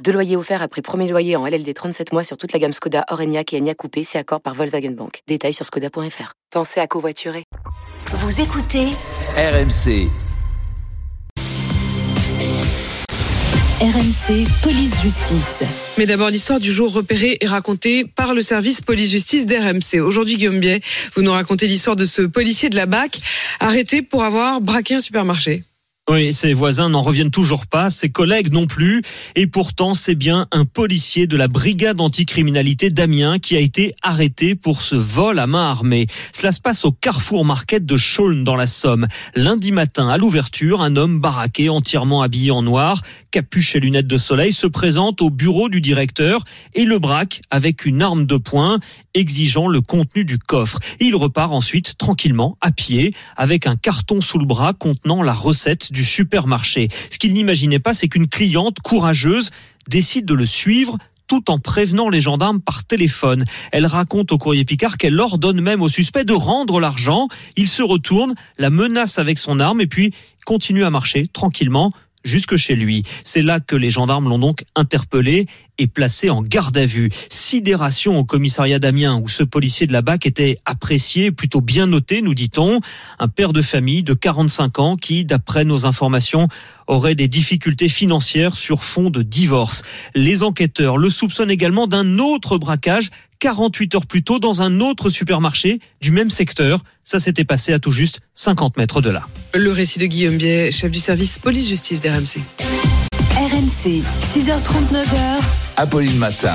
Deux loyers offerts après premier loyer en LLD 37 mois sur toute la gamme Skoda, Orenia et Enya Coupé, c'est accord par Volkswagen Bank. Détails sur skoda.fr. Pensez à covoiturer. Vous écoutez RMC. RMC Police Justice. Mais d'abord, l'histoire du jour repérée et racontée par le service police-justice d'RMC. Aujourd'hui, Guillaume Biet, vous nous racontez l'histoire de ce policier de la BAC arrêté pour avoir braqué un supermarché. Oui, ses voisins n'en reviennent toujours pas, ses collègues non plus. Et pourtant, c'est bien un policier de la brigade anticriminalité d'Amiens qui a été arrêté pour ce vol à main armée. Cela se passe au Carrefour Market de Chaulnes dans la Somme. Lundi matin, à l'ouverture, un homme baraqué, entièrement habillé en noir, capuche et lunettes de soleil, se présente au bureau du directeur et le braque avec une arme de poing, exigeant le contenu du coffre. Il repart ensuite tranquillement, à pied, avec un carton sous le bras contenant la recette du supermarché. Ce qu'il n'imaginait pas, c'est qu'une cliente courageuse décide de le suivre tout en prévenant les gendarmes par téléphone. Elle raconte au courrier Picard qu'elle ordonne même au suspect de rendre l'argent. Il se retourne, la menace avec son arme et puis continue à marcher tranquillement jusque chez lui. C'est là que les gendarmes l'ont donc interpellé et placé en garde à vue. Sidération au commissariat d'Amiens où ce policier de la BAC était apprécié, plutôt bien noté, nous dit-on. Un père de famille de 45 ans qui, d'après nos informations, aurait des difficultés financières sur fond de divorce. Les enquêteurs le soupçonnent également d'un autre braquage 48 heures plus tôt dans un autre supermarché du même secteur. Ça s'était passé à tout juste 50 mètres de là. Le récit de Guillaume Biet, chef du service police-justice d'RMC. RMC, 6h39h. Apolline Matin.